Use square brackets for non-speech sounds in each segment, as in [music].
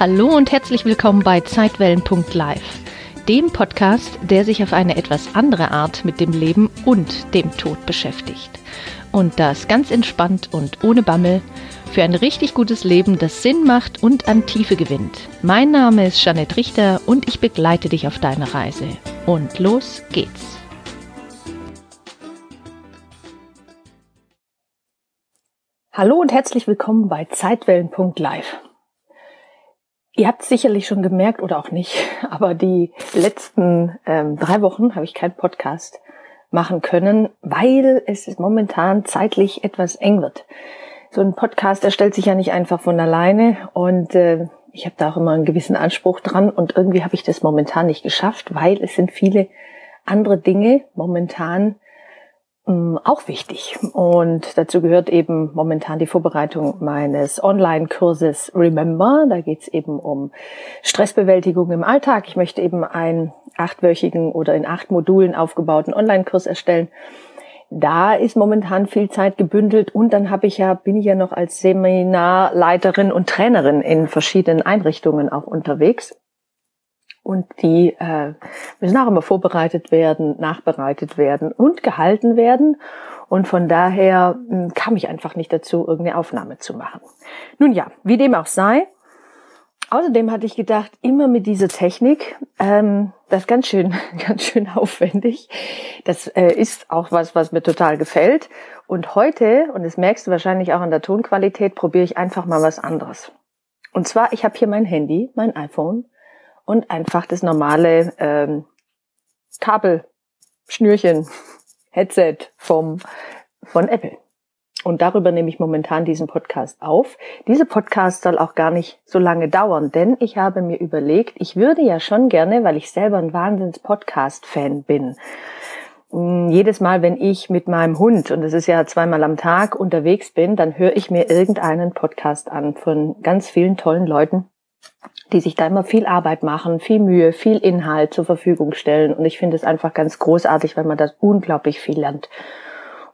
Hallo und herzlich willkommen bei Zeitwellen.live, dem Podcast, der sich auf eine etwas andere Art mit dem Leben und dem Tod beschäftigt. Und das ganz entspannt und ohne Bammel für ein richtig gutes Leben, das Sinn macht und an Tiefe gewinnt. Mein Name ist Janette Richter und ich begleite dich auf deiner Reise. Und los geht's. Hallo und herzlich willkommen bei Zeitwellen.live. Ihr habt sicherlich schon gemerkt oder auch nicht, [laughs] aber die letzten ähm, drei Wochen habe ich keinen Podcast machen können, weil es momentan zeitlich etwas eng wird. So ein Podcast erstellt sich ja nicht einfach von alleine und äh, ich habe da auch immer einen gewissen Anspruch dran und irgendwie habe ich das momentan nicht geschafft, weil es sind viele andere Dinge momentan auch wichtig. Und dazu gehört eben momentan die Vorbereitung meines Online-Kurses Remember. Da geht es eben um Stressbewältigung im Alltag. Ich möchte eben einen achtwöchigen oder in acht Modulen aufgebauten Online-Kurs erstellen. Da ist momentan viel Zeit gebündelt und dann habe ich ja, bin ich ja noch als Seminarleiterin und Trainerin in verschiedenen Einrichtungen auch unterwegs und die äh, müssen auch immer vorbereitet werden, nachbereitet werden und gehalten werden. Und von daher mh, hm, kam ich einfach nicht dazu, irgendeine Aufnahme zu machen. Nun ja, wie dem auch sei. Außerdem hatte ich gedacht, immer mit dieser Technik, ähm, das ist ganz schön, [laughs] ganz schön aufwendig. Das äh, ist auch was, was mir total gefällt. Und heute, und das merkst du wahrscheinlich auch an der Tonqualität, probiere ich einfach mal was anderes. Und zwar, ich habe hier mein Handy, mein iPhone und einfach das normale ähm, Kabel, Schnürchen, [laughs] Headset vom, von Apple. Und darüber nehme ich momentan diesen Podcast auf. Dieser Podcast soll auch gar nicht so lange dauern, denn ich habe mir überlegt, ich würde ja schon gerne, weil ich selber ein Wahnsinns-Podcast-Fan bin, mm, jedes Mal, wenn ich mit meinem Hund, und das ist ja zweimal am Tag, unterwegs bin, dann höre ich mir irgendeinen Podcast an von ganz vielen tollen Leuten, die sich da immer viel Arbeit machen, viel Mühe, viel Inhalt zur Verfügung stellen. Und ich finde es einfach ganz großartig, weil man das unglaublich viel lernt.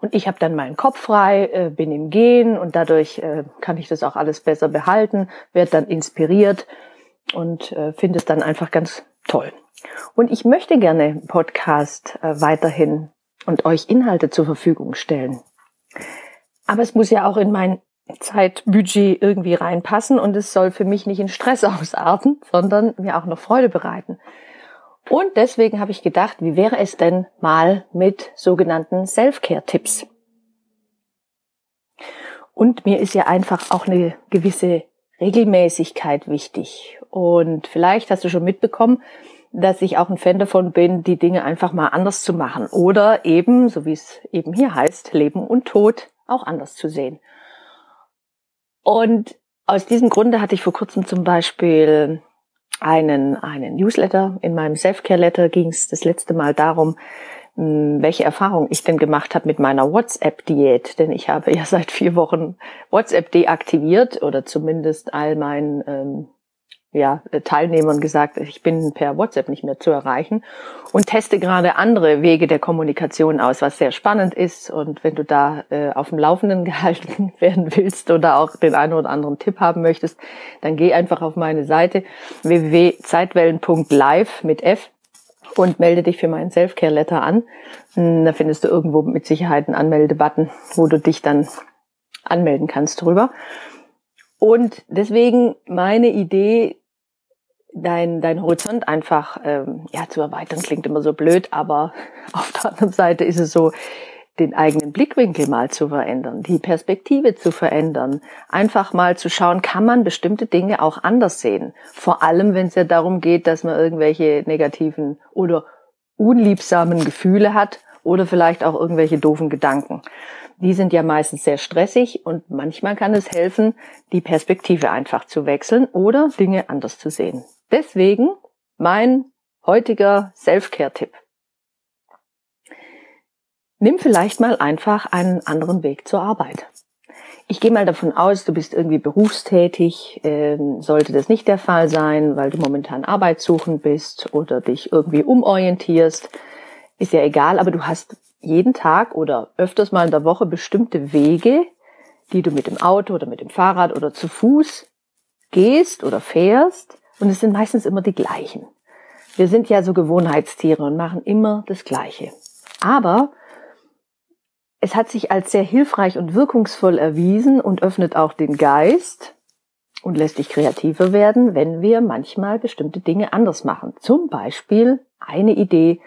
Und ich habe dann meinen Kopf frei, äh, bin im Gehen und dadurch äh, kann ich das auch alles besser behalten, werde dann inspiriert und äh, finde es dann einfach ganz toll. Und ich möchte gerne Podcast weiterhin und euch Inhalte zur Verfügung stellen. Aber es muss ja auch in mein Zeitbudget irgendwie reinpassen und es soll für mich nicht in Stress [laughs] ausarten, sondern mir auch noch Freude bereiten. Und deswegen habe ich gedacht, wie wäre es denn mal mit sogenannten Self-Care-Tipps? Und mir ist ja einfach auch eine gewisse Regelmäßigkeit wichtig. Und vielleicht hast du schon mitbekommen, dass ich auch ein Fan davon bin, die Dinge einfach mal anders zu machen. Oder eben, so wie es eben hier heißt, Leben und Tod auch anders zu sehen. Und aus diesem Grunde hatte ich vor kurzem zum Beispiel einen, einen Newsletter. In meinem Self-Care-Letter ging es das letzte Mal darum, hm, welche Erfahrung ich denn gemacht habe mit meiner WhatsApp-Diät. Denn ich habe ja seit vier Wochen WhatsApp deaktiviert oder zumindest all meinen ähm, ja, Teilnehmern gesagt, ich bin per WhatsApp nicht mehr zu erreichen und teste gerade andere Wege der Kommunikation aus, was sehr spannend ist. Und wenn du da äh, auf dem Laufenden [laughs] gehalten werden willst oder auch den einen oder anderen Tipp haben möchtest, dann geh einfach auf meine Seite www.zeitwellen.live mit F und melde dich für meinen Selfcare-Letter an. Hm, da findest du irgendwo mit Sicherheit einen Anmeldebutton, wo du dich dann anmelden kannst drüber. Und deswegen meine Idee, dein, dein Horizont einfach ähm, ja, zu erweitern, klingt immer so blöd, aber [laughs] auf der anderen Seite ist es so, den eigenen Blickwinkel mal zu verändern, die Perspektive zu verändern, einfach mal zu schauen, kann man bestimmte Dinge auch anders sehen. Vor allem, wenn es ja darum geht, dass man irgendwelche negativen oder unliebsamen Gefühle hat oder vielleicht auch irgendwelche doofen Gedanken. Die sind ja meistens sehr stressig und manchmal kann es helfen, die Perspektive einfach zu wechseln oder Dinge anders zu sehen. Deswegen mein heutiger Self-Care-Tipp. Nimm vielleicht mal einfach einen anderen Weg zur Arbeit. Ich gehe mal davon aus, du bist irgendwie berufstätig. Ähm, sollte das nicht der Fall sein, weil du momentan arbeitssuchend bist oder dich irgendwie umorientierst, ist ja egal, aber du hast jeden Tag oder öfters mal in der Woche bestimmte Wege, die du mit dem Auto oder mit dem Fahrrad oder zu Fuß gehst oder fährst und es sind meistens immer die gleichen. Wir sind ja so Gewohnheitstiere und machen immer das Gleiche. Aber es hat sich als sehr hilfreich und wirkungsvoll erwiesen und öffnet auch den Geist und lässt dich kreativer werden, wenn wir manchmal bestimmte Dinge anders machen. Zum Beispiel eine Idee,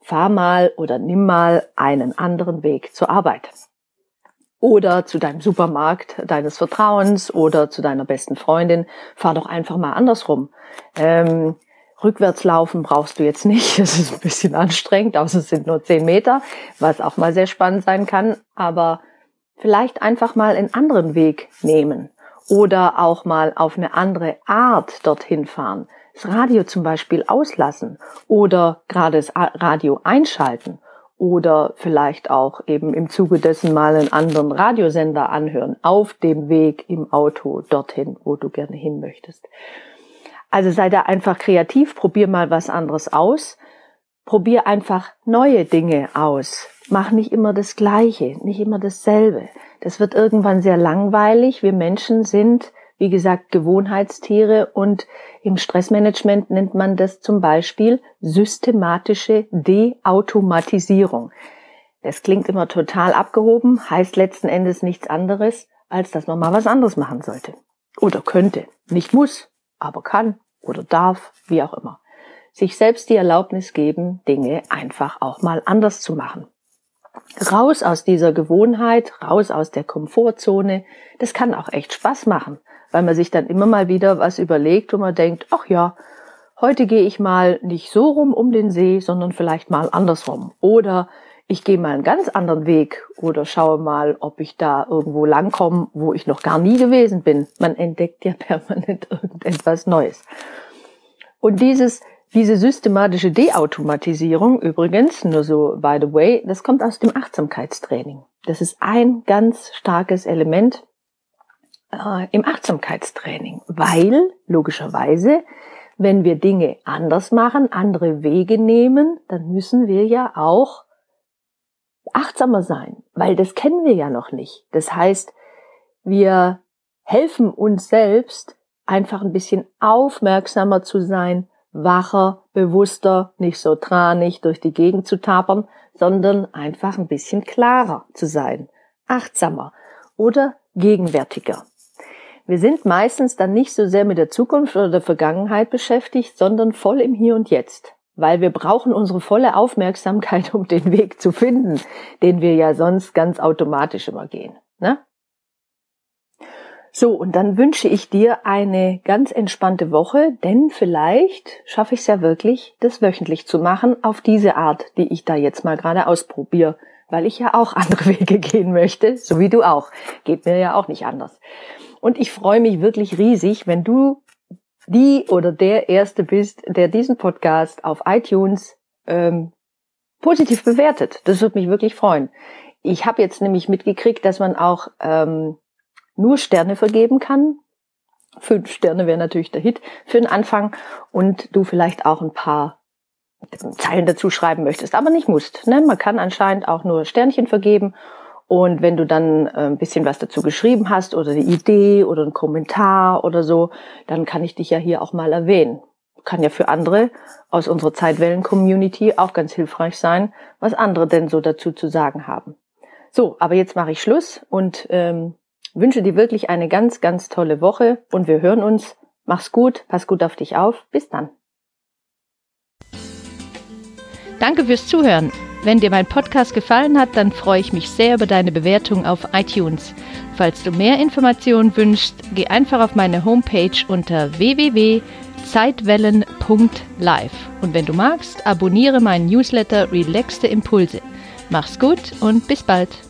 fahr mal oder nimm mal einen anderen Weg zur Arbeit. Oder zu deinem Supermarkt deines Vertrauens oder zu deiner besten Freundin. Fahr doch einfach mal andersrum. Ähm, Rückwärts laufen brauchst du jetzt nicht. [laughs] Es ist ein bisschen anstrengend, außer es sind nur zehn Meter, was auch mal sehr spannend sein kann. Aber vielleicht einfach mal einen anderen Weg nehmen oder auch mal auf eine andere Art dorthin fahren. Das Radio zum Beispiel auslassen oder gerade das Radio einschalten oder vielleicht auch eben im Zuge dessen mal einen anderen Radiosender anhören auf dem Weg im Auto dorthin, wo du gerne hin möchtest. Also sei da einfach kreativ, probier mal was anderes aus. Probier einfach neue Dinge aus. Mach nicht immer das Gleiche, nicht immer dasselbe. Das wird irgendwann sehr langweilig. Wir Menschen sind, wie gesagt, Gewohnheitstiere und im Stressmanagement nennt man das zum Beispiel systematische Deautomatisierung. Das klingt immer total abgehoben, heißt letzten Endes nichts anderes, als dass man mal was anderes machen sollte. Oder könnte. Nicht muss, aber kann oder darf, wie auch immer. Sich selbst die Erlaubnis geben, Dinge einfach auch mal anders zu machen. Raus aus dieser Gewohnheit, raus aus der Komfortzone. Das kann auch echt Spaß machen, weil man sich dann immer mal wieder was überlegt, wo man denkt, ach ja, heute gehe ich mal nicht so rum um den See, sondern vielleicht mal andersrum. Oder ich gehe mal einen ganz anderen Weg oder schaue mal, ob ich da irgendwo langkomme, wo ich noch gar nie gewesen bin. Man entdeckt ja [laughs] permanent irgendetwas Neues. Und dieses, diese systematische Deautomatisierung übrigens, nur so by the way, das kommt aus dem Achtsamkeitstraining. Das ist ein ganz starkes Element äh, im Achtsamkeitstraining, weil logischerweise, wenn wir Dinge anders machen, andere Wege nehmen, dann müssen wir ja auch achtsamer sein, weil das kennen wir ja noch nicht. Das heißt, wir helfen uns selbst, einfach ein bisschen aufmerksamer zu sein, wacher, bewusster, nicht so tranig durch die Gegend zu tapern, sondern einfach ein bisschen klarer zu sein, achtsamer oder gegenwärtiger. Wir sind meistens dann nicht so sehr mit der Zukunft oder der Vergangenheit beschäftigt, sondern voll im Hier und Jetzt weil wir brauchen unsere volle Aufmerksamkeit, [laughs] um den Weg zu finden, den wir ja sonst ganz automatisch immer gehen. Ne? So, und dann wünsche ich dir eine ganz entspannte Woche, denn vielleicht schaffe ich es ja wirklich, das wöchentlich zu machen, auf diese Art, die ich da jetzt mal gerade ausprobiere, weil ich ja auch [laughs] andere Wege gehen möchte, so wie du auch. Geht mir ja auch nicht anders. Und ich freue mich wirklich riesig, wenn du die oder der Erste bist, der diesen Podcast auf iTunes ähm, positiv bewertet. Das würde mich wirklich freuen. Ich habe jetzt nämlich mitgekriegt, dass man auch ähm, nur Sterne vergeben kann. Fünf Sterne wäre natürlich der Hit für den Anfang und du vielleicht auch ein paar Zeilen dazu schreiben möchtest, aber nicht musst. Ne? Man kann anscheinend auch nur Sternchen vergeben und wenn du dann äh, ein bisschen was dazu geschrieben hast oder eine Idee oder einen Kommentar oder so, dann kann ich dich ja hier auch mal erwähnen. Kann ja für andere aus unserer Zeitwellen-Community auch ganz hilfreich sein, was andere denn so dazu zu sagen haben. So, aber jetzt mache ich Schluss und ähm, wünsche dir wirklich eine ganz, ganz tolle Woche und wir hören uns. Mach's gut, pass gut auf dich auf. Bis dann. Danke fürs Zuhören. Wenn dir mein Podcast gefallen hat, dann freue ich mich sehr über deine Bewertung auf iTunes. Falls du mehr Informationen wünschst, geh einfach auf meine Homepage unter www.zeitwellen.live. Und wenn du magst, abonniere meinen Newsletter Relaxte Impulse. Mach's gut und bis bald.